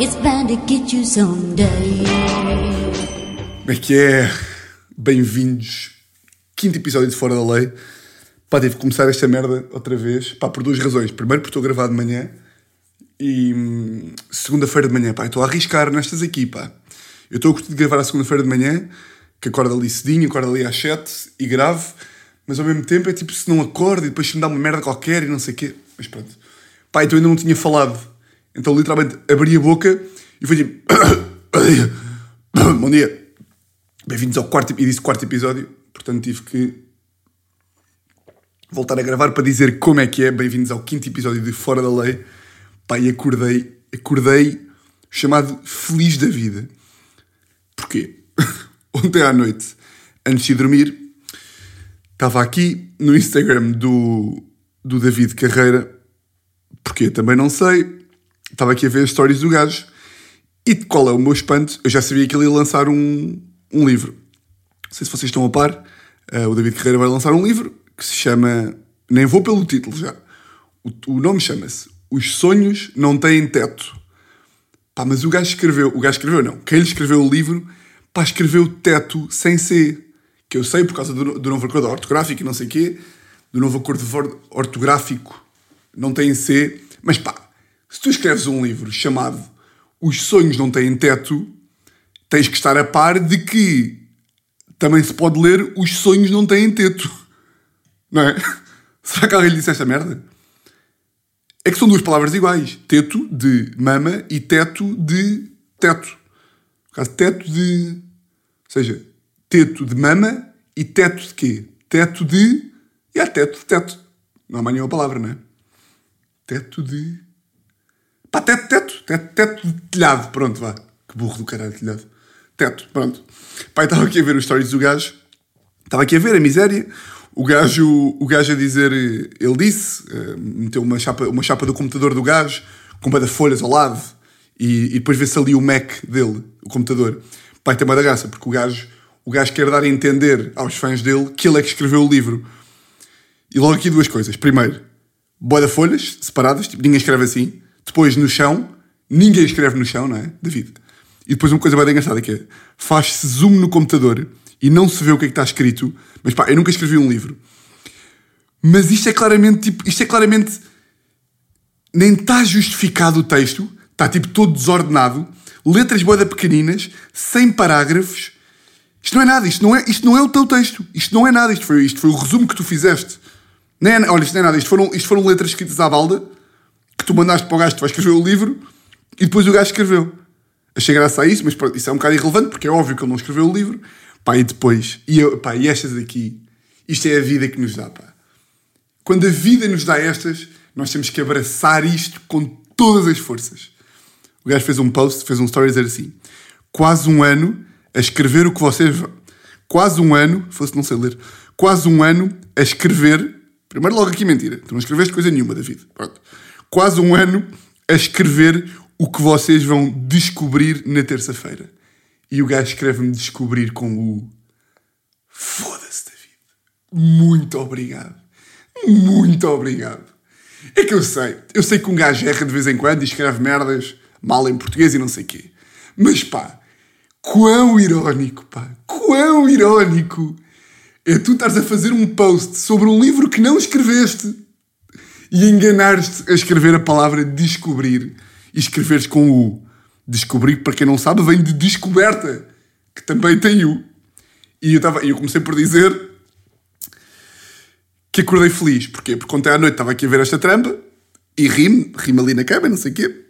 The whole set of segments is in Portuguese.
It's bound to get you someday. Como é que é? Bem-vindos. Quinto episódio de Fora da Lei. Pá, tive que começar esta merda outra vez. Pá, por duas razões. Primeiro, porque estou a gravar de manhã. E hum, segunda-feira de manhã, pá, estou a arriscar nestas aqui, pá. Eu estou a curtir de gravar a segunda-feira de manhã, que acordo ali cedinho, acordo ali às 7 e gravo. Mas ao mesmo tempo é tipo se não acordo e depois se me dá uma merda qualquer e não sei o quê. Mas pronto. Pá, então ainda não tinha falado. Então literalmente abri a boca e foi tipo. Bom dia. Bem-vindos ao quarto e disse quarto episódio. Portanto tive que voltar a gravar para dizer como é que é. Bem-vindos ao quinto episódio de Fora da Lei. Pá, e acordei, acordei chamado Feliz da Vida. Porquê? Ontem à noite, antes de dormir, estava aqui no Instagram do, do David Carreira. Porquê? Também não sei. Estava aqui a ver as stories do gajo. E de qual é o meu espanto? Eu já sabia que ele ia lançar um, um livro. Não sei se vocês estão a par. eh, o David Carreira vai lançar um livro que se chama. Nem vou pelo título já. O, o nome chama-se Os Sonhos Não Têm Teto. Pá, mas o gajo escreveu. O gajo escreveu, não. Quem lhe escreveu o livro, pá, escreveu teto sem C. Que eu sei por causa do, do novo acordo ortográfico e não sei o quê. Do novo acordo ortográfico não tem C. Mas pá, se tu escreves um livro chamado Os Sonhos Não Têm Teto, tens que estar a par de que também se pode ler Os Sonhos Não Têm Teto. Não é? Será que alguém lhe disse esta merda? É que são duas palavras iguais. Teto de mama e teto de teto. No caso, teto de. Ou seja, teto de mama e teto de quê? Teto de. E há teto de teto. Não há mais nenhuma palavra, não é? Teto de. Pá, teto, teto. Teto, teto de telhado. Pronto, vá. Que burro do caralho, telhado. Teto, pronto. Pai, estava aqui a ver os stories do gajo. Estava aqui a ver a miséria. O gajo, o gajo a dizer, ele disse, eh, meteu uma chapa, uma chapa do computador do gajo, com uma de folhas ao lado, e, e depois vê-se ali o Mac dele, o computador. Pai, tem uma da graça, porque o gajo, o gajo quer dar a entender aos fãs dele que ele é que escreveu o livro. E logo aqui duas coisas. Primeiro, boa folhas separadas, tipo, ninguém escreve assim. Depois, no chão, ninguém escreve no chão, não é? David. E depois uma coisa bem engraçada que é, faz-se zoom no computador e não se vê o que é que está escrito. Mas pá, eu nunca escrevi um livro. Mas isto é claramente, tipo, isto é claramente... Nem está justificado o texto, está tipo todo desordenado, letras boeda pequeninas, sem parágrafos. Isto não é nada, isto não é, isto não é o teu texto. Isto não é nada, isto foi, isto foi o resumo que tu fizeste. Nem é- olha, isto não é nada, isto foram, isto foram letras escritas à balda tu mandaste para o gajo que vai escrever o livro e depois o gajo escreveu. Achei graça a isso, mas pronto, isso é um bocado irrelevante porque é óbvio que ele não escreveu o livro. Pá, e depois, e, eu, pá, e estas aqui, isto é a vida que nos dá, pá. Quando a vida nos dá estas, nós temos que abraçar isto com todas as forças. O gajo fez um post, fez um story dizer assim: quase um ano a escrever o que vocês. Quase um ano, fosse não sei ler, quase um ano a escrever. Primeiro, logo aqui, mentira. Tu não escreveste coisa nenhuma, David. Pronto. Quase um ano a escrever o que vocês vão descobrir na terça-feira. E o gajo escreve-me descobrir com o. Foda-se, David. Muito obrigado. Muito obrigado. É que eu sei. Eu sei que um gajo erra de vez em quando e escreve merdas mal em português e não sei quê. Mas pá, quão irónico, pá. Quão irónico é tu estares a fazer um post sobre um livro que não escreveste e enganares-te a escrever a palavra descobrir e escreveres com o descobrir, para quem não sabe, vem de descoberta, que também tem o. E eu, tava, eu comecei por dizer que acordei feliz. Porquê? Porque ontem à noite estava aqui a ver esta trampa e ri-me, ri-me ali na cama, não sei o quê.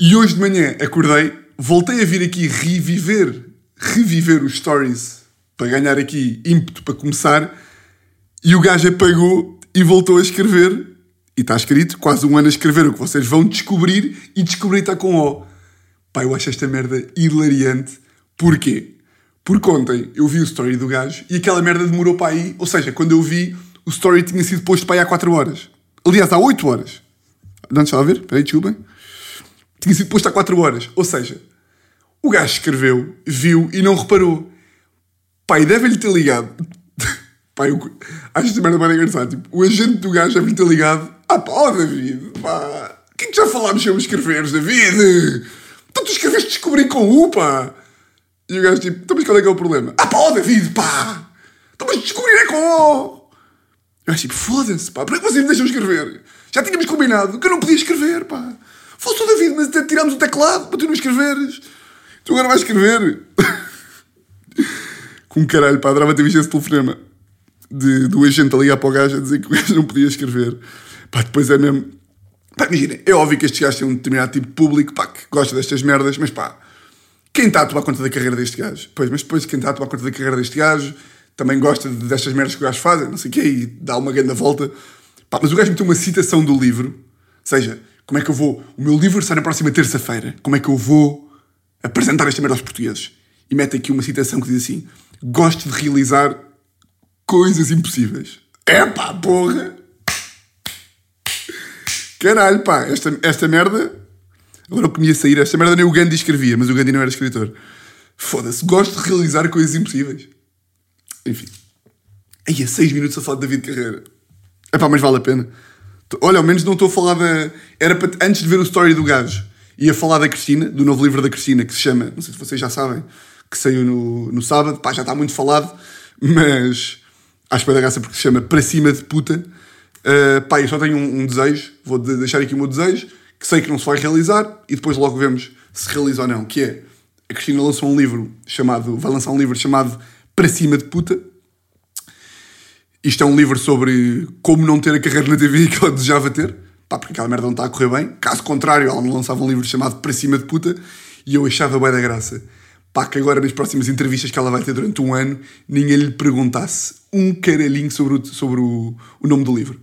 E hoje de manhã acordei, voltei a vir aqui reviver, reviver os stories para ganhar aqui ímpeto para começar e o gajo apagou e voltou a escrever. E está escrito, quase um ano a escrever o que vocês vão descobrir e descobrir está com O. Pá, eu acho esta merda hilariante. Porquê? Porque ontem eu vi o story do gajo e aquela merda demorou para aí. Ou seja, quando eu vi, o story tinha sido posto para aí há 4 horas. Aliás, há 8 horas. Não deixa lá ver? Peraí, desculpem. Tinha sido posto há 4 horas. Ou seja, o gajo escreveu, viu e não reparou. Pai, deve-lhe ter ligado. Pai, eu acho esta merda bem engraçada. Tipo, o agente do gajo deve-lhe ter ligado. Ah, pá, David, pá, o que é que já falámos sobre escreveres, David? Então tu escreveste descobrir com U, pá. E o gajo tipo, então mas qual é que é o problema? Ah pá, David, pá. Então mas descobrir é com O. Eu acho tipo, foda-se, pá, para que vocês me deixam escrever? Já tínhamos combinado que eu não podia escrever, pá. Fosse o David, mas até tirámos o teclado para tu não escreveres. Tu agora vais escrever. Com caralho, pá, adorava ter visto esse telefonema de, do agente a ligar para o gajo a dizer que o gajo não podia escrever. Pá, depois é mesmo. Pá, imagina, é óbvio que estes gajos têm um determinado tipo de público, pá, que gosta destas merdas, mas pá, quem está a tomar conta da carreira deste gajo? Pois, mas depois quem está a tomar conta da carreira deste gajo também gosta destas merdas que o gajo faz, não sei o quê, e dá uma grande volta. Pá, mas o gajo meteu uma citação do livro, ou seja, como é que eu vou. O meu livro sai na próxima terça-feira, como é que eu vou apresentar esta merda aos portugueses? E mete aqui uma citação que diz assim: Gosto de realizar coisas impossíveis. É porra! Caralho, pá, esta, esta merda. Agora o que me ia sair, esta merda nem o Gandhi escrevia, mas o Gandhi não era escritor. Foda-se, gosto de realizar coisas impossíveis. Enfim. Aí a 6 minutos a falar de David Carreira. É pá, mas vale a pena. Olha, ao menos não estou a falar da. Era para antes de ver o story do gajo. Ia falar da Cristina, do novo livro da Cristina, que se chama, não sei se vocês já sabem, que saiu no, no sábado. Pá, já está muito falado, mas acho vai dar graça porque se chama Para Cima de Puta. Uh, pá, eu só tenho um, um desejo, vou de deixar aqui o meu desejo, que sei que não se vai realizar e depois logo vemos se realiza ou não. Que é a Cristina lançou um livro chamado, vai lançar um livro chamado Para Cima de Puta. Isto é um livro sobre como não ter a carreira na TV que ela desejava ter. Pá, porque aquela merda não está a correr bem. Caso contrário, ela não lançava um livro chamado Para Cima de Puta e eu achava bem da graça. Pá, que agora nas próximas entrevistas que ela vai ter durante um ano, ninguém lhe perguntasse um caralhinho sobre o, sobre o, o nome do livro.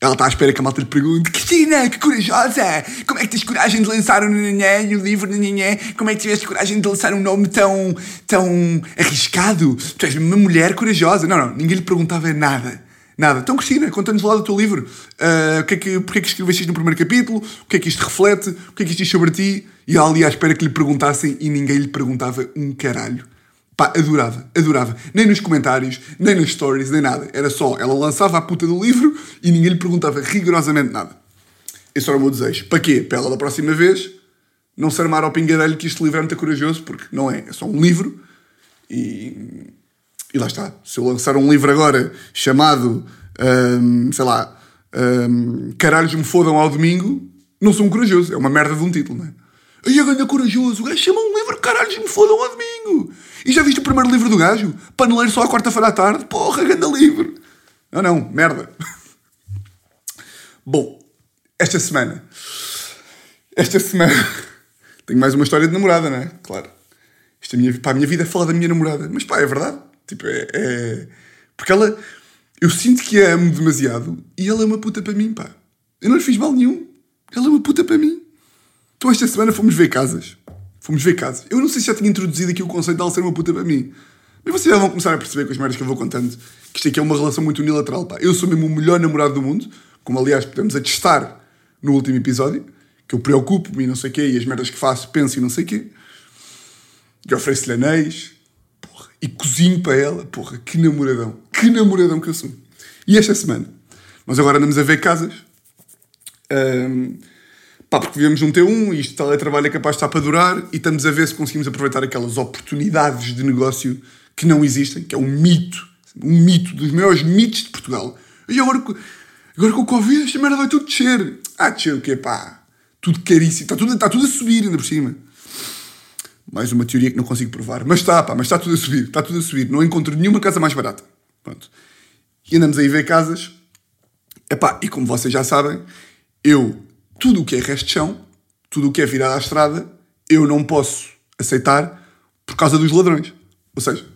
Ela está à espera que a malta lhe pergunte Cristina, que corajosa! Como é que tens coragem de lançar um nanhé, o livro nanhé? Como é que tiveste coragem de lançar um nome tão, tão arriscado? Tu és uma mulher corajosa. Não, não, ninguém lhe perguntava nada. Nada. Então, Cristina, conta-nos lá do teu livro. Uh, o que é que, porque é que escreveste isto no primeiro capítulo? O que é que isto reflete? O que é que isto diz sobre ti? E ali à espera que lhe perguntassem e ninguém lhe perguntava um caralho. Pá, adorava, adorava. Nem nos comentários, nem nas stories, nem nada. Era só, ela lançava a puta do livro e ninguém lhe perguntava rigorosamente nada. Esse era o meu desejo. Para quê? Para ela da próxima vez não se armar ao pingarelho que este livro é muito corajoso, porque não é. É só um livro e e lá está. Se eu lançar um livro agora chamado, hum, sei lá, hum, Caralhos me fodam ao domingo, não sou um corajoso. É uma merda de um título, não é? Aí a ganha corajoso, o gajo chama um livro Caralhos me fodam ao domingo. E já viste o primeiro livro do gajo? Paneleiro só à quarta-feira à tarde? Porra, ganda livro. Não, não, merda. Bom, esta semana. Esta semana. Tenho mais uma história de namorada, não é? Claro. Isto é minha, pá, a minha vida é falar da minha namorada. Mas pá, é verdade. Tipo, é, é, Porque ela. Eu sinto que a amo demasiado e ela é uma puta para mim, pá. Eu não lhe fiz mal nenhum. Ela é uma puta para mim. Então esta semana fomos ver casas. Fomos ver casas. Eu não sei se já tinha introduzido aqui o conceito de ela ser uma puta para mim. Mas vocês já vão começar a perceber com as merdas que eu vou contando que isto aqui é uma relação muito unilateral, pá. Eu sou mesmo o melhor namorado do mundo, como aliás podemos atestar no último episódio, que eu preocupo-me e não sei o quê, e as merdas que faço, penso e não sei o quê. E ofereço-lhe anéis, e cozinho para ela. Porra, que namoradão. Que namoradão que eu sou. E esta semana, nós agora andamos a ver casas. Um, pá, porque vivemos um T1 e isto teletrabalho é capaz de estar para durar e estamos a ver se conseguimos aproveitar aquelas oportunidades de negócio que não existem, que é um mito. Um mito, dos maiores mitos de Portugal. E agora, agora com o Covid, esta merda vai tudo descer. Ah, descer o quê, pá? Tudo caríssimo. Está tudo, está tudo a subir ainda por cima. Mais uma teoria que não consigo provar. Mas está, pá, mas está tudo a subir. Está tudo a subir. Não encontro nenhuma casa mais barata. Pronto. E andamos aí ver casas. Epá, e como vocês já sabem, eu, tudo o que é resto de chão, tudo o que é virado à estrada, eu não posso aceitar por causa dos ladrões. Ou seja,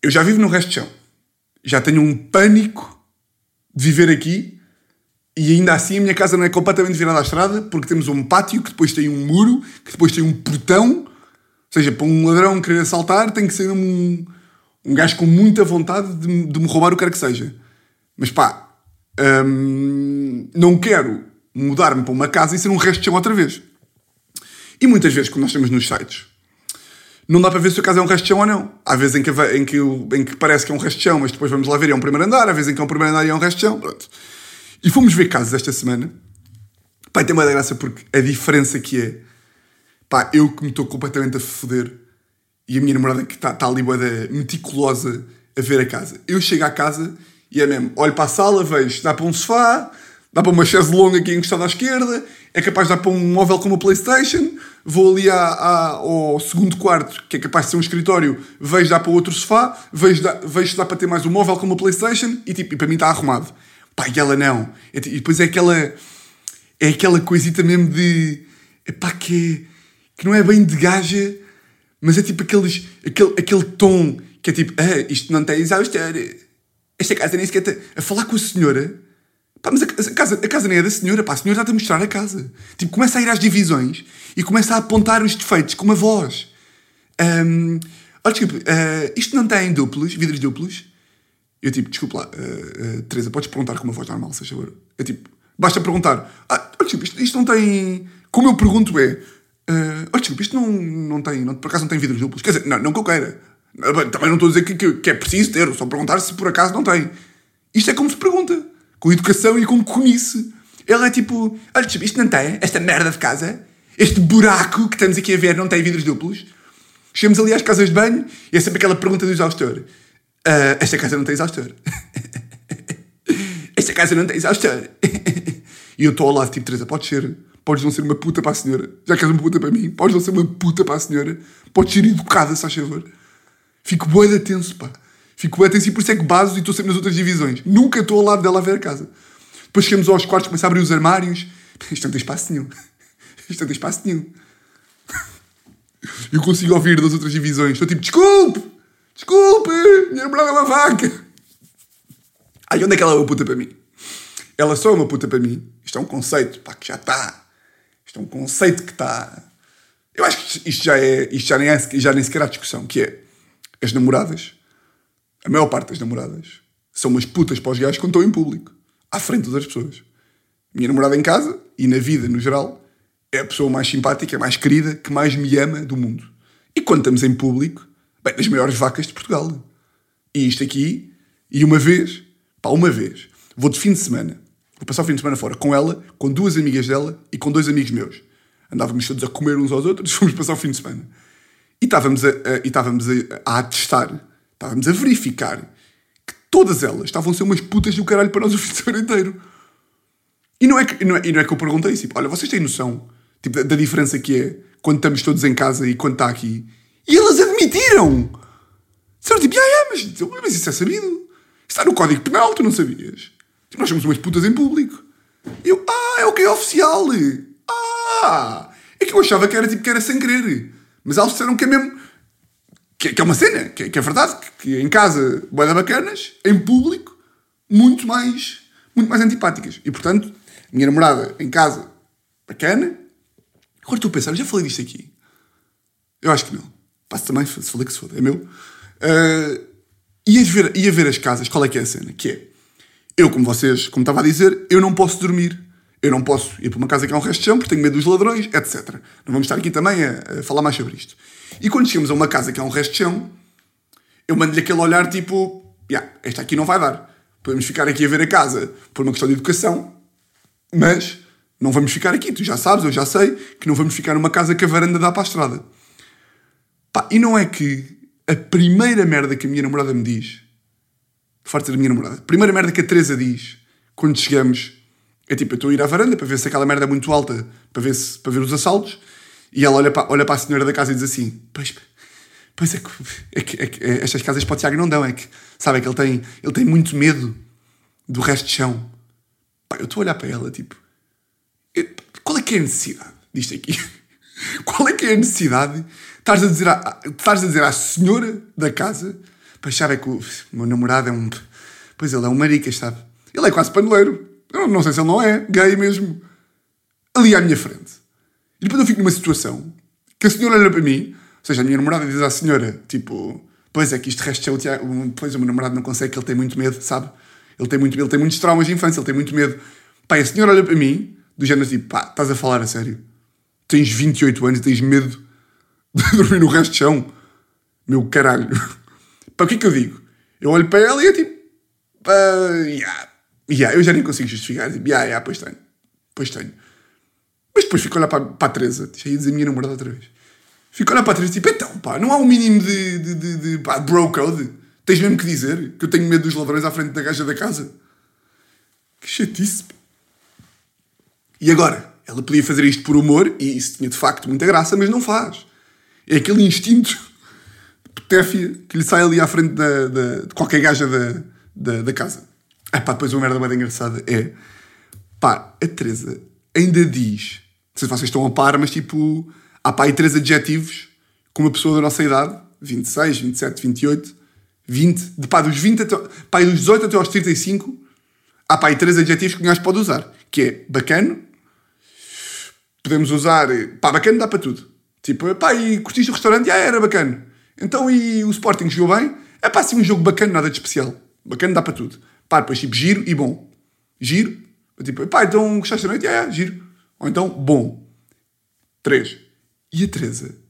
eu já vivo no resto de chão. Já tenho um pânico de viver aqui e ainda assim a minha casa não é completamente virada à estrada porque temos um pátio que depois tem um muro, que depois tem um portão seja, para um ladrão querer assaltar, tem que ser um, um gajo com muita vontade de, de me roubar o que quer que seja. Mas pá, hum, não quero mudar-me para uma casa e ser um resto de chão outra vez. E muitas vezes, quando nós estamos nos sites, não dá para ver se a casa é um resto de chão ou não. Há vezes em que, em que, em que parece que é um resto de chão, mas depois vamos lá ver é um primeiro andar. Há vezes em que é um primeiro andar e é um resto de chão. Pronto. E fomos ver casas esta semana. Pá, tem uma graça porque a diferença que é, pá, eu que me estou completamente a foder e a minha namorada que está tá ali bué da meticulosa a ver a casa. Eu chego à casa e é mesmo, olho para a sala, vejo, dá para um sofá, dá para uma chaise longa aqui encostada à esquerda, é capaz de dar para um móvel com uma Playstation, vou ali à, à- ao segundo quarto, que é capaz de ser um escritório, vejo dá para outro sofá, vejo dá, vejo dá para ter mais um móvel com uma Playstation e tipo, e para mim está arrumado. Pá, e ela não. É ti- E depois é aquela, é aquela coisita mesmo de, epá, que, que não é bem de gaja, mas é tipo aqueles, aquele, aquele tom que é tipo, ah, isto não tem exaustor. Esta casa nem sequer tem... A falar com a senhora. Pá, mas a, casa, a casa nem é da senhora, pá. A senhora está a mostrar a casa. Tipo, começa a ir às divisões e começa a apontar os defeitos com uma voz. Ahm, olha, desculpe, ah, isto não tem duplos, vidros duplos? Eu tipo, desculpa lá, ah, ah, Teresa, podes perguntar com uma voz normal, se favor? Eu tipo, basta perguntar. Ah, olha, desculpa, isto, isto não tem... Como eu pergunto é... ah, olha, desculpa, isto não, não tem... Não, por acaso não tem vidros duplos? Quer dizer, não, não que eu queira. Ah, Também não estou a dizer que, que, que é preciso ter, só perguntar se por acaso não tem. Isto é como se pergunta. Com educação e com conice. Ela é tipo, olha, desculpa, isto não tem, esta merda de casa, este buraco que estamos aqui a ver não tem vidros duplos. Chegamos ali às casas de banho e é sempre aquela pergunta do exaustor. Ah, esta casa não tem exaustor. esta casa não tem exaustor. e eu estou ao lado, tipo, Teresa, podes ser, podes não ser uma puta para a senhora. Já que és uma puta para mim, podes não ser uma puta para a senhora. Podes ser educada, se faz favor. Fico bué de tenso, pá. Fico bué tenso e por isso é que baso e estou sempre nas outras divisões. Nunca estou ao lado dela a ver a casa. Depois chegamos aos quartos, começa a abrir os armários. Isto não tem espaço nenhum. Isto não tem espaço nenhum. Eu consigo ouvir das outras divisões. Estou tipo, desculpe! Desculpe! Minha namorada é uma vaca! Ai, onde é que ela é uma puta para mim? Ela só é uma puta para mim. Isto é um conceito, pá, que já está. Isto é um conceito que está. Eu acho que isto já é. Isto já nem, é, já nem sequer há discussão, que é as namoradas, a maior parte das namoradas, são umas putas para os gajos quando estão em público, à frente das pessoas. Minha namorada em casa e na vida no geral é a pessoa mais simpática, mais querida, que mais me ama do mundo. E quando estamos em público, bem, das maiores vacas de Portugal. E isto aqui, e uma vez, pá, uma vez, vou de fim de semana, vou passar o fim de semana fora com ela, com duas amigas dela e com dois amigos meus. Andávamos todos a comer uns aos outros, fomos passar o fim de semana. E estávamos a, a- e estávamos a, a atestar, estávamos a verificar que todas elas estavam a ser umas putas do caralho para nós o fim de semana inteiro. E não é que, não é, e não é que eu perguntei, tipo, olha, vocês têm noção tipo, da, da diferença que é quando estamos todos em casa e quando está aqui? E elas admitiram! Disseram tipo, ah, é, mas, mas isso é sabido. Está no Código Penal, tu não sabias? Tipo, nós somos umas putas em público. E eu, ah, é o que é oficial. Ah, é que eu achava que era tipo que era sem querer. Mas eles disseram que é mesmo. Que, que é uma cena, que, que é verdade, que, que em casa, boeda bacanas, em público, muito mais, muito mais antipáticas. E portanto, minha namorada em casa, bacana. Agora estou a pensar, já falei disto aqui. Eu acho que não. Passo também, se falei que se foda, é meu. Uh, ia, ver, ia ver as casas, qual é que é a cena? Que é, eu, como vocês, como estava a dizer, eu não posso dormir. Eu não posso ir para uma casa que há um resto de chão porque tenho medo dos ladrões, etc. Não vamos estar aqui também a, a falar mais sobre isto. E quando chegamos a uma casa que há um resto de chão, eu mando-lhe aquele olhar tipo, yeah, esta aqui não vai dar. Podemos ficar aqui a ver a casa por uma questão de educação, mas não vamos ficar aqui. Tu já sabes, eu já sei, que não vamos ficar numa casa que a varanda dá para a estrada. Pá, e não é que a primeira merda que a minha namorada me diz, farto da minha namorada, primeira merda que a Teresa diz quando chegamos é tipo, eu estou a ir à varanda para ver se aquela merda é muito alta, para ver, se, para ver os assaltos, e ela olha para, olha para a senhora da casa e diz assim: Pois, pois é que, é que, é que estas casas para o Tiago não dão, é que, sabe, é que ele tem, ele tem muito medo do resto de chão. Pá, eu estou a olhar para ela, tipo, qual é que é a necessidade disto aqui? Qual é que é a necessidade de estares a dizer estares a dizer à senhora da casa para achar é que o meu namorado é um. Pois ele é um maricas, sabe? Ele é quase paneleiro. Eu não, sei se ele não é, gay mesmo. Ali à minha frente. E depois eu fico numa situação que a senhora olha para mim, ou seja, a minha namorada diz à senhora, tipo, pois é que isto resto é o Tiago, pois o meu namorado não consegue, ele tem muito medo, sabe? Ele tem, muito, ele tem muitos traumas de infância, ele tem muito medo. E a senhora olha para mim, do género tipo, pá, estás a falar a sério? Tens 28 anos e tens medo de dormir no resto de chão? Meu caralho. Pá, o que é que eu digo? Eu olho para ela e é tipo, pá, yeah, yeah, eu já nem consigo justificar. Tipo, yeah, yeah, pois tenho, pois tenho. Mas depois fico a olhar para, para a Teresa, deixa aí dizer a minha namorada outra vez. Fico a olhar para a Teresa tipo, então, pá, não há um mínimo de, de, de, de pá, bro code? Tens mesmo que dizer que eu tenho medo dos ladrões à frente da gaja da casa? Que chatice, pá. E agora? Ela podia fazer isto por humor e isso tinha de facto muita graça, mas não faz. É aquele instinto petéfia que lhe sai ali à frente da, da- de qualquer gaja da, da, da casa. Ah, pá, depois uma merda mais engraçada é pá, a Teresa ainda diz, não sei se vocês estão a par, mas tipo, há pá aí três adjetivos com uma pessoa da nossa idade, 26, 27, 28, 20, de pá, dos 20 até, pá, dos 18 até aos 35, há pá aí três adjetivos que o gajo pode usar, que é bacano, podemos usar, pá, bacana dá para tudo. Tipo, pá, e curtiste o restaurante? Ah, era bacana. Então, e o Sporting jogou bem? É pá, assim um jogo bacana, nada de especial. Bacana dá para tudo. Pá, depois tipo, giro e bom. Giro, tipo, pá, então gostaste da noite? Ah, é, giro. Ou então, bom. Três. E a Teresa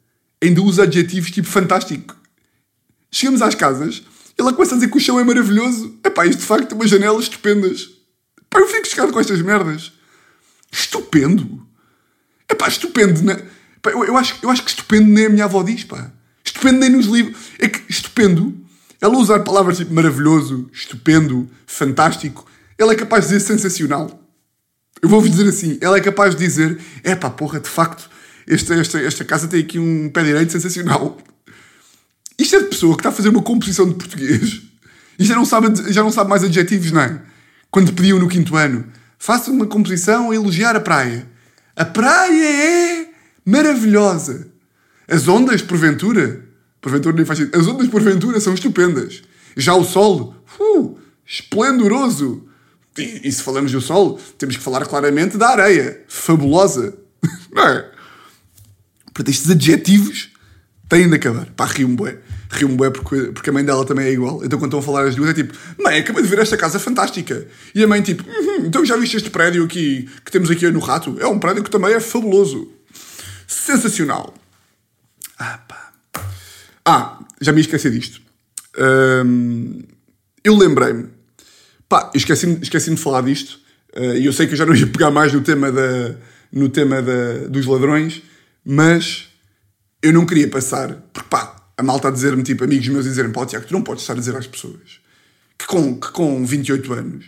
ainda usa adjetivos tipo fantástico. Chegamos às casas, ela começa a dizer que o chão é maravilhoso. É pá, isto de facto tem umas janelas estupendas. Pá, eu fico chocado com estas merdas. Estupendo. É pá, estupendo. Né? Pá, eu, eu acho, eu acho que estupendo nem a minha avó diz, pá. Estupendo nos livros. É que estupendo, ela usar palavras tipo maravilhoso, estupendo, fantástico, ela é capaz de dizer sensacional. Eu vou-vos dizer assim, ela é capaz de dizer, é pá, porra, de facto, esta, esta, esta casa tem aqui um pé direito sensacional. Isto é de pessoa que está a fazer uma composição de português e já não sabe, já não sabe mais adjetivos, não é? Quando pediam no quinto ano, faça uma composição a elogiar a praia. A praia é maravilhosa. As ondas, porventura, porventura nem faz sentido, as ondas, porventura, são estupendas. Já o sol, uh, esplendoroso. E, e se falamos do sol, temos que falar claramente da areia, fabulosa. Não é? Portanto, estes adjetivos têm de acabar. Pá, rio-me bué. Rio-me bué porque, porque a mãe dela também é igual. Então quando estão a falar as duas é tipo, mãe, acabei de ver esta casa fantástica. E a mãe tipo, "Uhum, então já viste este prédio aqui que temos aqui no Rato? É um prédio que também é fabuloso. Sensacional. Ah, pá. Ah, já me esqueci disto. Eu lembrei-me. Pá, esqueci-me esqueci de falar disto. eh, E eu sei que eu já não ia pegar mais no tema, da, no tema da, dos ladrões, mas eu não queria passar. Porque pá, a malta a dizer-me, tipo, amigos meus a dizer-me, pá, Tiago, tu não podes estar a dizer às pessoas que com, que com 28 anos,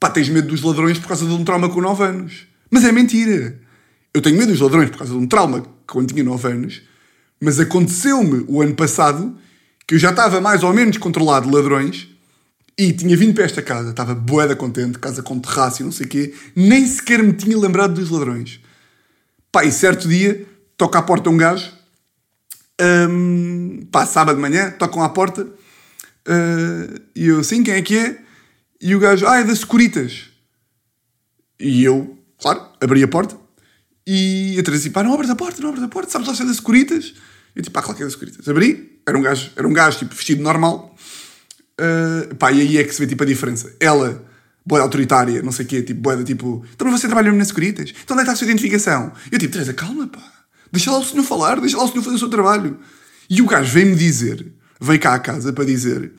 pá, tens medo dos ladrões por causa de um trauma com 9 anos. Mas é mentira. Eu tenho medo dos ladrões por causa de um trauma quando tinha 9 anos, mas aconteceu-me o ano passado que eu já estava mais ou menos controlado de ladrões e tinha vindo para esta casa, estava boeda contente, casa com terraço e não sei o quê, nem sequer me tinha lembrado dos ladrões. Pá, e certo dia, toca à porta um gajo, hum, pá, sábado de manhã, tocam à porta, ah, e eu, sim, quem é que é? E o gajo, ah, é da Securitas. E eu, claro, abri a porta, e a Teresa assim, pá, não abres a porta, não abres a porta, sabes lá se é da Securitas? Eu tipo, pá, claro que é da Securitas. Abri, era um gajo, era um gajo, tipo, vestido normal, Uh, pá, e aí é que se vê tipo a diferença. Ela, boa autoritária, não sei o quê, tipo, boa tipo, então você trabalha mesmo nas Securitas? Então onde é que está a sua identificação? Eu tipo, Teresa, calma, pá, deixa lá o senhor falar, deixa lá o senhor fazer o seu trabalho. E o gajo veio-me dizer, veio cá à casa para dizer,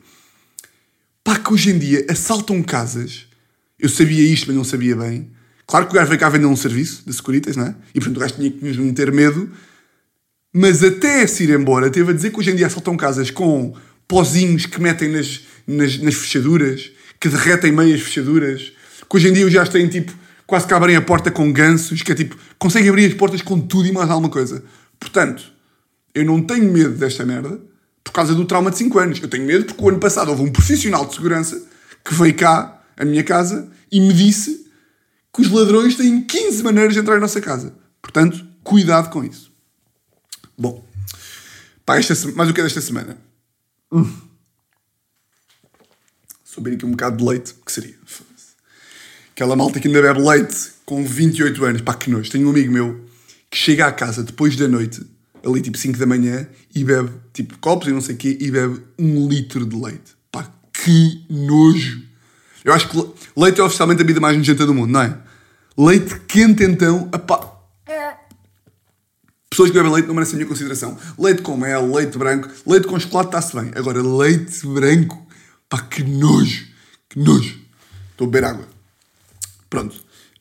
pá, que hoje em dia assaltam casas. Eu sabia isto, mas não sabia bem. Claro que o gajo veio cá vender um serviço de Securitas, não é? E portanto o gajo tinha que nos meter medo. Mas até se ir embora, teve a dizer que hoje em dia assaltam casas com pozinhos que metem nas, nas, nas fechaduras, que derretem meias fechaduras, que hoje em dia os gajos têm tipo, quase que abrem a porta com gansos, que é tipo, conseguem abrir as portas com tudo e mais alguma coisa. Portanto, eu não tenho medo desta merda por causa do trauma de 5 anos. Eu tenho medo porque o ano passado houve um profissional de segurança que veio cá, à minha casa, e me disse que os ladrões têm 15 maneiras de entrar em nossa casa. Portanto, cuidado com isso. Bom, pá, esta, mais o que é desta semana? Só beber aqui um bocado de leite, que seria? Aquela malta que ainda bebe leite com 28 anos, pá, que nojo. Tenho um amigo meu que chega à casa depois da noite, ali tipo 5 da manhã, e bebe tipo copos e não sei o quê, e bebe um litro de leite. Pá, que nojo. Eu acho que le- leite é oficialmente a bebida mais nojenta do mundo, não é? Leite quente então, apá, Pessoas que bebem leite não merecem a minha consideração. Leite com mel, leite branco, leite com chocolate está-se bem. Agora, leite branco, pá, que nojo, que nojo. Estou a beber água. Pronto.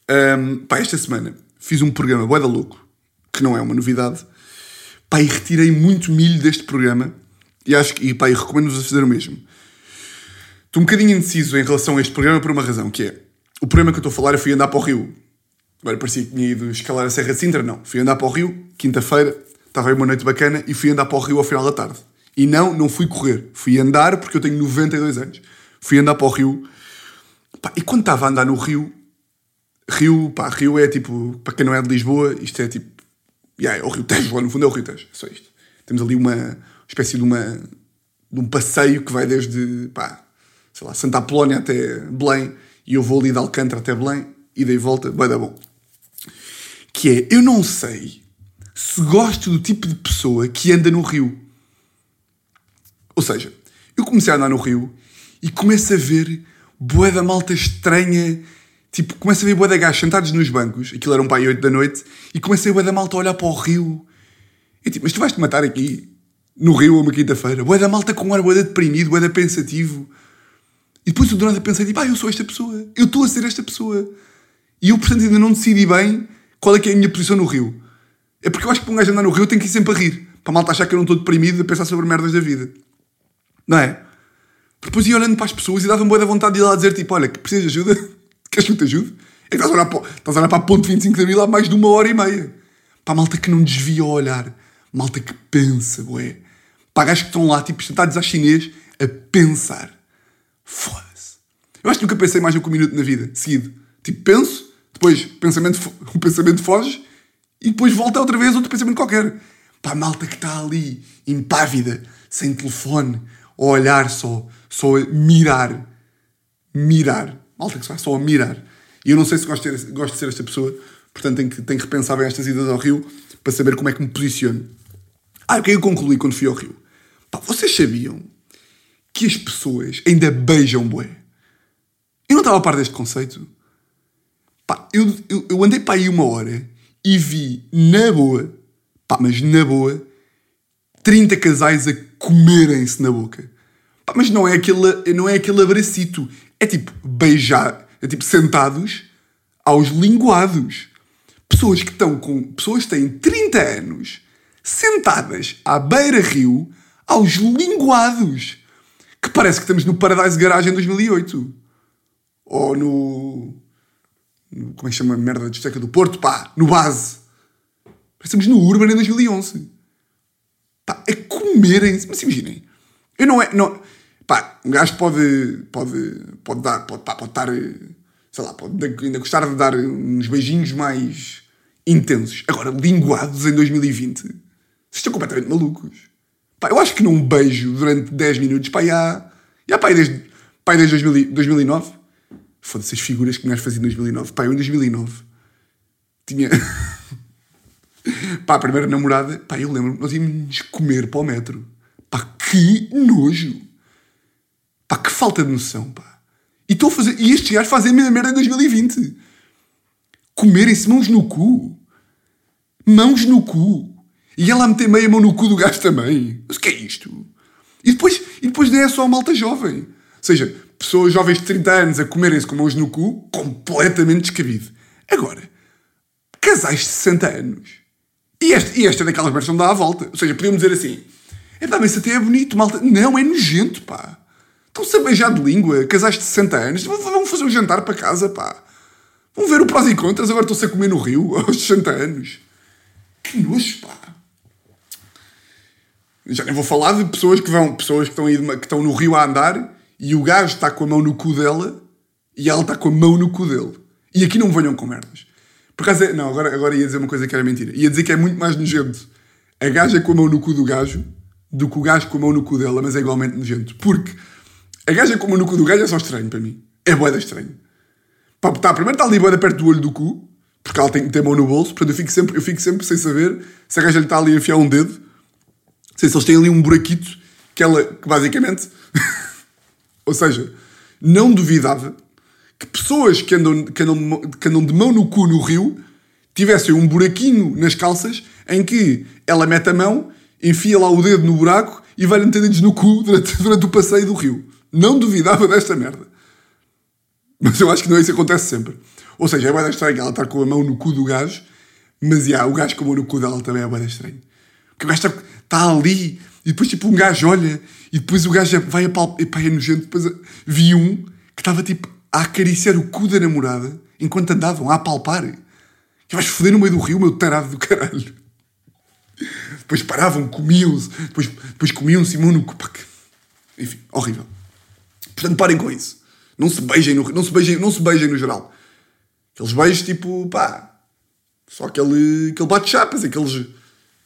Ahm, pá, esta semana fiz um programa Boeda Louco, que não é uma novidade. Pá, e retirei muito milho deste programa e acho que, e pá, e recomendo-vos a fazer o mesmo. Estou um bocadinho indeciso em relação a este programa por uma razão, que é o programa que eu estou a falar, eu fui andar para o Rio. Agora parecia que tinha ido escalar a Serra de Sintra, não. Fui andar para o Rio, quinta-feira, estava aí uma noite bacana e fui andar para o Rio ao final da tarde. E não, não fui correr. Fui andar porque eu tenho 92 anos. Fui andar para o Rio. Pá, e quando estava a andar no Rio, Rio, pá, Rio é tipo, para quem não é de Lisboa, isto é tipo, yeah, é o Rio Tejo, lá no fundo é o Rio Tejo, é só isto. Temos ali uma espécie de uma de um passeio que vai desde, pá, sei lá, Santa Apolónia até Belém, e eu vou ali de Alcântara até Belém, e dei volta, vai dar bom. Que é, eu não sei se gosto do tipo de pessoa que anda no Rio. Ou seja, eu comecei a andar no Rio e começo a ver boa da malta estranha, tipo, começo a ver boa da gajos sentados nos bancos, aquilo era um pai 8 da noite, e comecei a boa da malta a olhar para o Rio. E tipo, mas tu vais-te matar aqui, no Rio, uma quinta-feira? Boa da malta com um ar boa deprimido, boa da pensativo. E depois eu do nada pensei, tipo, ah, eu sou esta pessoa, eu estou a ser esta pessoa. E eu, portanto, ainda não decidi bem qual é que é a minha posição no Rio. É porque eu acho que para um gajo andar no Rio tem que ir sempre a rir. Para a malta achar que eu não estou deprimido a pensar sobre merdas da vida. Não é? Depois ia olhando para as pessoas e dava-me boa da vontade de ir lá dizer tipo, olha, que precisas de ajuda? Queres que eu te ajude? É que estás a olhar para, estás a, olhar para a ponte 25 de Abril há mais de uma hora e meia. Para a malta que não desvia o olhar. Malta que pensa, ué. Para gajos que estão lá, tipo, sentados à chinês, a pensar. Foda-se. Eu acho que nunca pensei mais do que um minuto na vida, seguido. Tipo, penso, depois pensamento, o pensamento foge e depois volta outra vez outro pensamento qualquer. Para a malta que está ali, impávida, sem telefone, a olhar só, só a mirar. Mirar. Malta que vai só a mirar. E eu não sei se gosto de, gosto de ser esta pessoa, portanto tenho que, tenho que repensar bem estas idas ao Rio para saber como é que me posiciono. Ah, o que é que eu concluí quando fui ao Rio? Pá, vocês sabiam que as pessoas ainda beijam bué? Eu não estava a par deste conceito. Pá, eu, eu, eu andei para aí uma hora e vi na boa, pá, mas na boa, 30 casais a comerem-se na boca. Pá, mas não é, aquele, não é aquele abracito. É tipo beijar, é tipo sentados aos linguados. Pessoas que estão com. Pessoas que têm 30 anos sentadas à beira-rio aos linguados. Que parece que estamos no Paradise Garage em 2008. Ou no. Como é que chama a merda da discoteca do Porto? Pá, no base. Parecemos no Urban em 2011. Pá, a comerem-se. Mas imaginem. Eu não é. Não, pá, um gajo pode. Pode. Pode dar. Pode, pá, pode estar. Sei lá, pode ainda gostar de dar uns beijinhos mais intensos. Agora, linguados em 2020. Vocês estão completamente malucos. Pá, eu acho que num beijo durante 10 minutos, pá, já. Já, pá, desde. Pá, desde 2000, 2009. Foda-se as figuras que um gajo fazia em 2009. Pá, eu em 2009 tinha. pá, a primeira namorada, pá, eu lembro, nós íamos comer para o metro. Pá, que nojo. Pá, que falta de noção, pá. E estou a fazer. E estes gajos fazem a mesma merda em 2020. Comerem-se mãos no cu. Mãos no cu. E ela a meter meia mão no cu do gajo também. Mas o que é isto? E depois, e depois é só a malta jovem. Ou seja, pessoas jovens de 30 anos a comerem-se com mãos no cu, completamente descabido. Agora, casais de 60 anos. E esta, e esta é daquelas versões que dá à volta. Ou seja, podíamos dizer assim: é pá, mas até é bonito, malta. Não, é nojento, pá. Estão-se a beijar de língua, casais de 60 anos. Vão fazer um jantar para casa, pá. Vão ver o prós e contras, agora estão-se a comer no Rio aos 60 anos. Que nojo, pá. Já nem vou falar de pessoas que vão, pessoas que estão, aí, que estão no Rio a andar e o gajo está com a mão no cu dela e ela está com a mão no cu dele. E aqui não venham com merdas. Por acaso, é, não, agora, agora ia dizer uma coisa que era mentira. Ia dizer que é muito mais nojento a gaja com a mão no cu do gajo do que o gajo com a mão no cu dela, mas é igualmente nojento. Porque a gaja com a mão no cu do gajo é só estranho para mim. É boeda estranho. Pá, tá, primeiro está ali boeda perto do olho do cu, porque ela tem que ter a mão no bolso, portanto eu fico sempre, eu fico sempre sem saber se a gaja lhe está ali a enfiar um dedo. Sei se eles têm ali um buraquito que ela, que basicamente. Ou seja, não duvidava que pessoas que andam, que, andam, que andam de mão no cu no rio tivessem um buraquinho nas calças em que ela mete a mão, enfia lá o dedo no buraco e vai meter dedos no cu durante, durante o passeio do rio. Não duvidava desta merda. Mas eu acho que não é isso que acontece sempre. Ou seja, é mais estranho ela estar com a mão no cu do gajo Mas, já, o gajo com a mão no cu dela também é bem estranho. Porque o gajo está, está ali e depois, tipo, um gajo olha e depois o gajo vai a pau... Epá, é nojento. Depois vi um que estava, tipo, a acariciar o cu da namorada enquanto andavam, a apalpar. Que vais foder no meio do rio, meu tarado do caralho. Depois paravam, comiam-se, depois, depois comiam-se e no cu. Pá, Enfim, horrível. Portanto, parem com isso. Não se beijem no, não se beijem, não se beijem no geral. Aqueles beijos tipo, pá, só aquele, aquele bate-chapas, aqueles,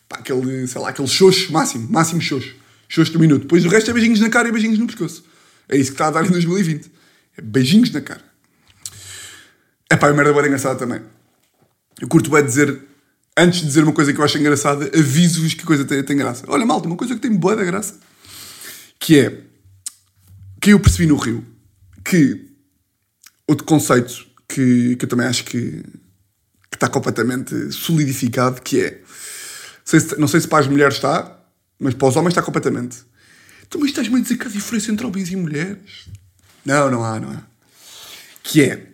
pá, aquele, sei lá, aquele xoxo máximo, máximo xoxo. Xoxo do minuto. Depois o resto é beijinhos na cara e beijinhos no pescoço. É isso que está a dar em 2020. É beijinhos na cara. É pá, a merda bem engraçada também. Eu curto bem dizer, antes de dizer uma coisa que eu acho engraçada, aviso-vos que coisa tem, tem graça. Olha, malta, uma coisa que tem boa da graça. Que é, que eu percebi no Rio, que outro conceito que, que eu também acho que, que está completamente solidificado, que é, sei se- não sei se para as mulheres está, mas para os homens está completamente. Então, mas estás-me a dizer que há diferença entre homens e mulheres? Não, não há, não há. Que é,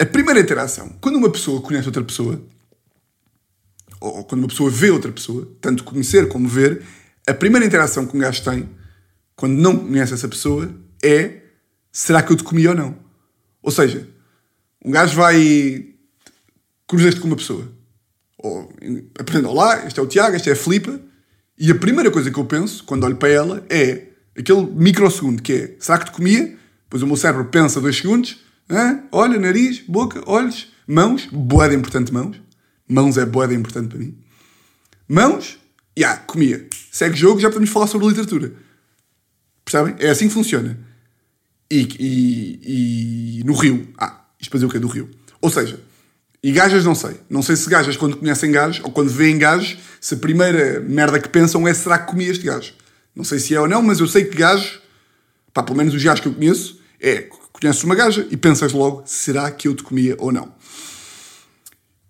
a primeira interação, quando uma pessoa conhece outra pessoa, ou quando uma pessoa vê outra pessoa, tanto conhecer como ver, a primeira interação que um gajo tem, quando não conhece essa pessoa, é será que eu te comi ou não? Ou seja, um gajo vai. cruzas-te com uma pessoa. Ou apresenta, olá, este é o Tiago, este é a Filipa, e a primeira coisa que eu penso, quando olho para ela, é aquele microsegundo que é será que te comia? Depois o meu cérebro pensa dois segundos, hã? olha, nariz, boca, olhos, mãos, boeda importante mãos. Mãos é boeda importante para mim. Mãos, já, comia. Segue jogo, já podemos falar sobre literatura. Percebem? É assim que funciona. E, e- e no Rio. Ah, isto para dizer o quê? Do Rio. Ou seja, e gajas não sei. Não sei se gajas, quando conhecem gajos, ou quando veem gajos, se a primeira merda que pensam é será que comi este gajo? Não sei se é ou não, mas eu sei que gajos, pá, pelo menos os gajos que eu conheço, é, conheces uma gaja e pensas logo, será que eu te comia ou não?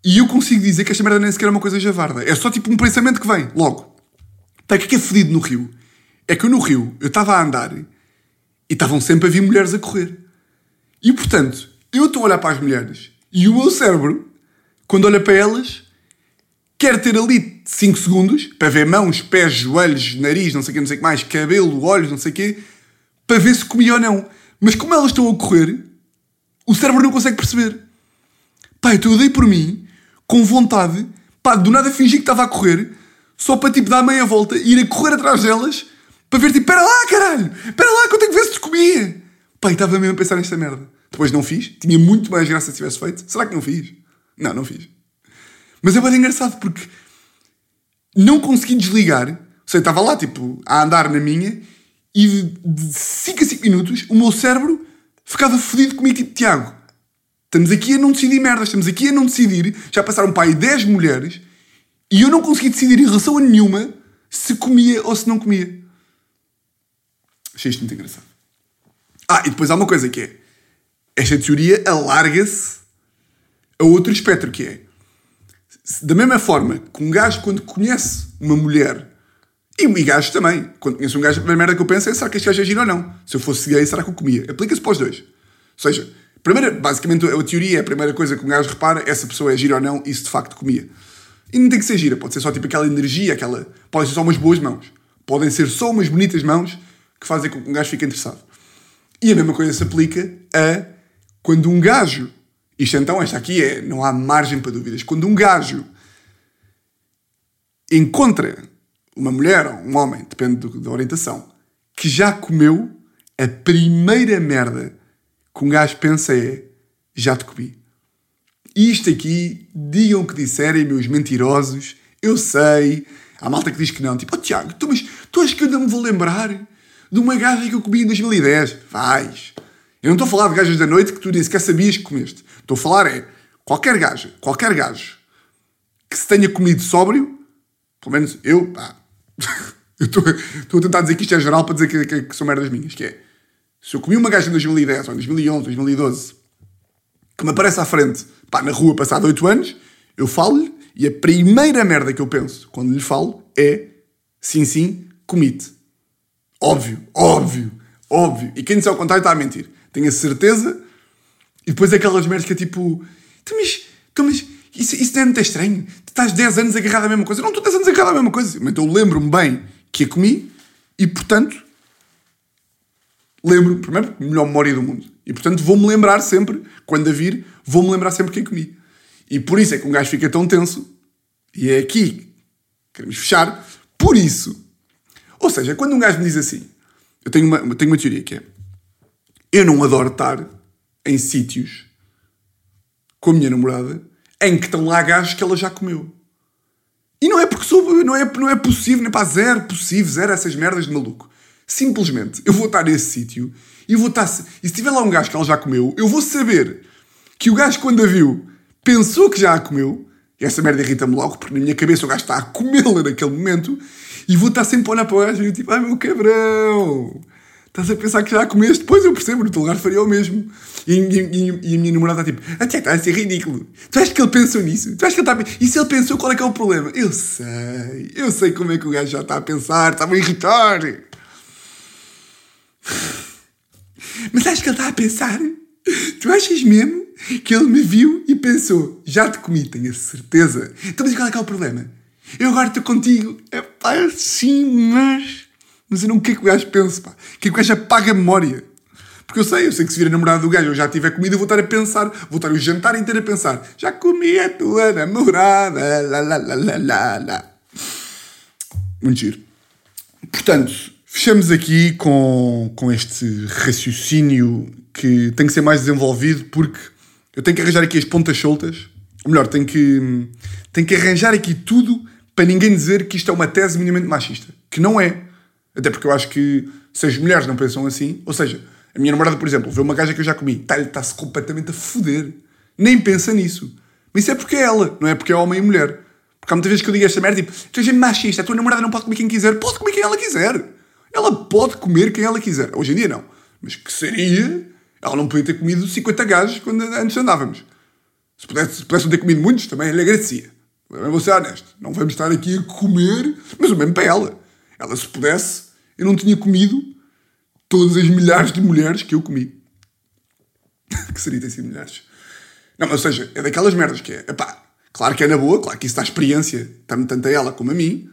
E eu consigo dizer que esta merda nem sequer é uma coisa javarda. É só tipo um pensamento que vem, logo. O que é que é fedido no Rio? É que eu no Rio, eu estava a andar e estavam sempre a vir mulheres a correr. E portanto, eu estou a olhar para as mulheres e o meu cérebro, quando olha para elas, quer ter ali 5 segundos para ver mãos, pés, joelhos, nariz, não sei o que, não sei o que mais, cabelo, olhos, não sei o quê, para ver se comia ou não. Mas como elas estão a correr, o cérebro não consegue perceber. Pá, então eu dei por mim, com vontade, pá, do nada fingi que estava a correr, só para tipo dar meia volta e ir a correr atrás delas, para ver tipo, espera lá, caralho, espera lá que eu tenho que ver se te comia. E estava mesmo a pensar nesta merda. Depois não fiz, tinha muito mais graça se tivesse feito. Será que não fiz? Não, não fiz. Mas é bem engraçado porque não consegui desligar. Ou seja, estava lá, tipo, a andar na minha e de 5 a 5 minutos o meu cérebro ficava fodido comigo, tipo, Tiago, estamos aqui a não decidir merdas, estamos aqui a não decidir. Já passaram para aí 10 mulheres e eu não consegui decidir em relação a nenhuma se comia ou se não comia. Achei isto muito engraçado. Ah, e depois há uma coisa que é: esta teoria alarga-se a outro espectro, que é da mesma forma que um gajo, quando conhece uma mulher, e, e gajos também, quando conhece um gajo, a primeira merda que eu penso é: será que este gajo é giro ou não? Se eu fosse gay, será que eu comia? Aplica-se para os dois. Ou seja, primeira, basicamente a teoria é a primeira coisa que um gajo repara: essa pessoa é gira ou não, e se de facto comia. E não tem que ser gira, pode ser só tipo aquela energia, aquela. Podem ser só umas boas mãos. Podem ser só umas bonitas mãos que fazem com que um gajo fique interessado. E a mesma coisa se aplica a quando um gajo. Isto então, esta aqui é. Não há margem para dúvidas. Quando um gajo encontra uma mulher ou um homem, depende do- da orientação, que já comeu, a primeira merda que um gajo pensa é: já te comi. Isto aqui, digam o que disserem, meus mentirosos, eu sei. Há malta que diz que não, tipo, oh Tiago, tu, mas tu achas que eu não me vou lembrar de uma gaja que eu comi em 2010? Vais. Eu não estou a falar de gajas da noite que tu nem sequer sabias que comeste. Estou a falar é, qualquer gaja, qualquer gajo que se tenha comido sóbrio, pelo menos eu, pá, eu estou estou a tentar dizer que isto é geral para dizer que, que, que são merdas minhas, que é, se eu comi uma gaja em 2010, ou em 2011, 2012, que me aparece à frente, pá, na rua, passado 8 anos, eu falo-lhe e a primeira merda que eu penso quando lhe falo é sim, sim, comi-te. Óbvio, óbvio, óbvio. E quem disser ao contrário está a mentir. Tenho a certeza. E depois aquelas merdas que é tipo, "Então, mas, então, mas isso, isso não é muito estranho. estás 10 anos agarrado à mesma coisa. Não estou 10 anos agarrado à mesma coisa. Mas eu lembro-me bem que a comi e, portanto, lembro, primeiro, melhor memória do mundo. E, portanto, vou-me lembrar sempre, quando a vir, vou-me lembrar sempre quem comi. E por isso é que um gajo fica tão tenso. E é aqui queremos fechar. Por isso. Ou seja, quando um gajo me diz assim, eu tenho uma, tenho uma teoria que é: eu não adoro estar em sítios com a minha namorada em que estão lá gajos que ela já comeu. E não é porque sou, não é, não é possível, nem para zero possível, zero essas merdas de maluco. Simplesmente, eu vou estar nesse sítio e vou estar. E se tiver lá um gajo que ela já comeu, eu vou saber que o gajo, quando a viu, pensou que já a comeu. E essa merda irrita-me logo, porque na minha cabeça o gajo está a comê-la naquele momento. E vou estar sempre a olhar para o gajo e tipo, ai meu cabrão, estás a pensar que já comeste? Depois eu percebo, no teu lugar faria o mesmo. E, e, e, a minha namorada está tipo, até está a ser ridículo. Tu achas que ele pensou nisso? Tu achas que ele está a... E se ele pensou, qual é que é o problema? Eu sei, eu sei como é que o gajo já está a pensar, está-me a irritar. Mas acho que ele está a pensar? Tu achas mesmo que ele me viu e pensou, já te comi, tenho a certeza. Então, mas qual é que é o problema? Eu agora estou contigo. É pá, sim, mas. Mas eu não quero que o gajo pense, pá. Quero que o gajo apague a memória. Porque eu sei, eu sei que se vir a namorada do gajo eu já tiver comida, eu vou estar a pensar, vou estar o jantar inteiro a pensar, já comi a tua namorada, lá, lá, lá, lá, lá, lá. Muito giro. Portanto, fechamos aqui com, com este raciocínio que tem que ser mais desenvolvido porque eu tenho que arranjar aqui as pontas soltas. Ou melhor, tenho que, tenho que arranjar aqui tudo para ninguém dizer que isto é uma tese minimamente machista. Que não é. Até porque eu acho que se as mulheres não pensam assim, ou seja, a minha namorada, por exemplo, vê uma gaja que eu já comi, está-se completamente a foder. Nem pensa nisso. Mas isso é porque é ela, não é porque é homem e mulher. Porque há muitas vezes que eu digo esta merda, tipo, tu és machista, a tua namorada não pode comer quem quiser. Pode comer quem ela quiser. Ela pode comer quem ela quiser. Hoje em dia não. Mas que seria, ela não podia ter comido 50 gajos quando antes andávamos. Se pudesse, se pudesse ter comido muitos, também lhe agradecia. Eu vou ser honesto. Não vamos estar aqui a comer, mas o mesmo para ela. Ela, se pudesse, eu não tinha comido todas as milhares de mulheres que eu comi. que seria ter sido milhares. Não, mas, ou seja, é daquelas merdas que é, epá, claro que é na boa, claro que isso dá experiência, tanto a ela como a mim.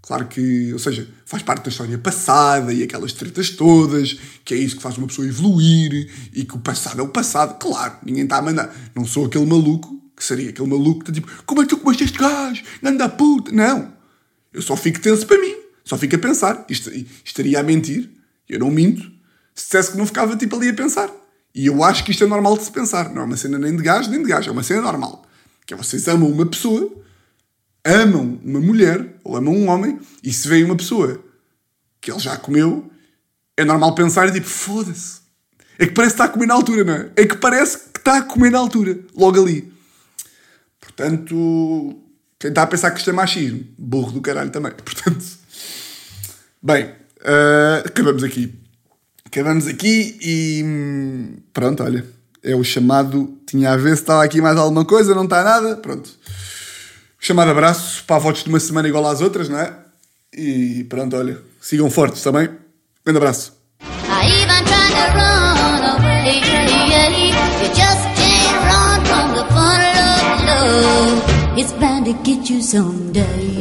Claro que, ou seja, faz parte da história passada e aquelas tretas todas, que é isso que faz uma pessoa evoluir e que o passado é o passado. Claro, ninguém está a mandar. Não sou aquele maluco, que seria aquele maluco que está tipo, como é que tu comeste este gajo? Anda puta. Não. Eu só fico tenso para mim. Só fico a pensar. Estaria a mentir. Eu não minto. Se dissesse que não ficava tipo ali a pensar. E eu acho que isto é normal de se pensar. Não é uma cena nem de gajo nem de gajo. É uma cena normal. Que é vocês amam uma pessoa, amam uma mulher ou amam um homem e se vê uma pessoa que ele já comeu, é normal pensar tipo, foda-se. É que parece que está a comer na altura, não é? É que parece que está a comer na altura. Logo ali. Portanto, quem está a pensar que isto é machismo, burro do caralho também. Portanto, bem, uh, acabamos aqui. Acabamos aqui e hum, pronto, olha. É o chamado. Tinha a ver se estava aqui mais alguma coisa, não está nada. Pronto. Chamado abraço para votos de uma semana igual às outras, não é? E pronto, olha. Sigam fortes também. Grande abraço. It's bound to get you someday.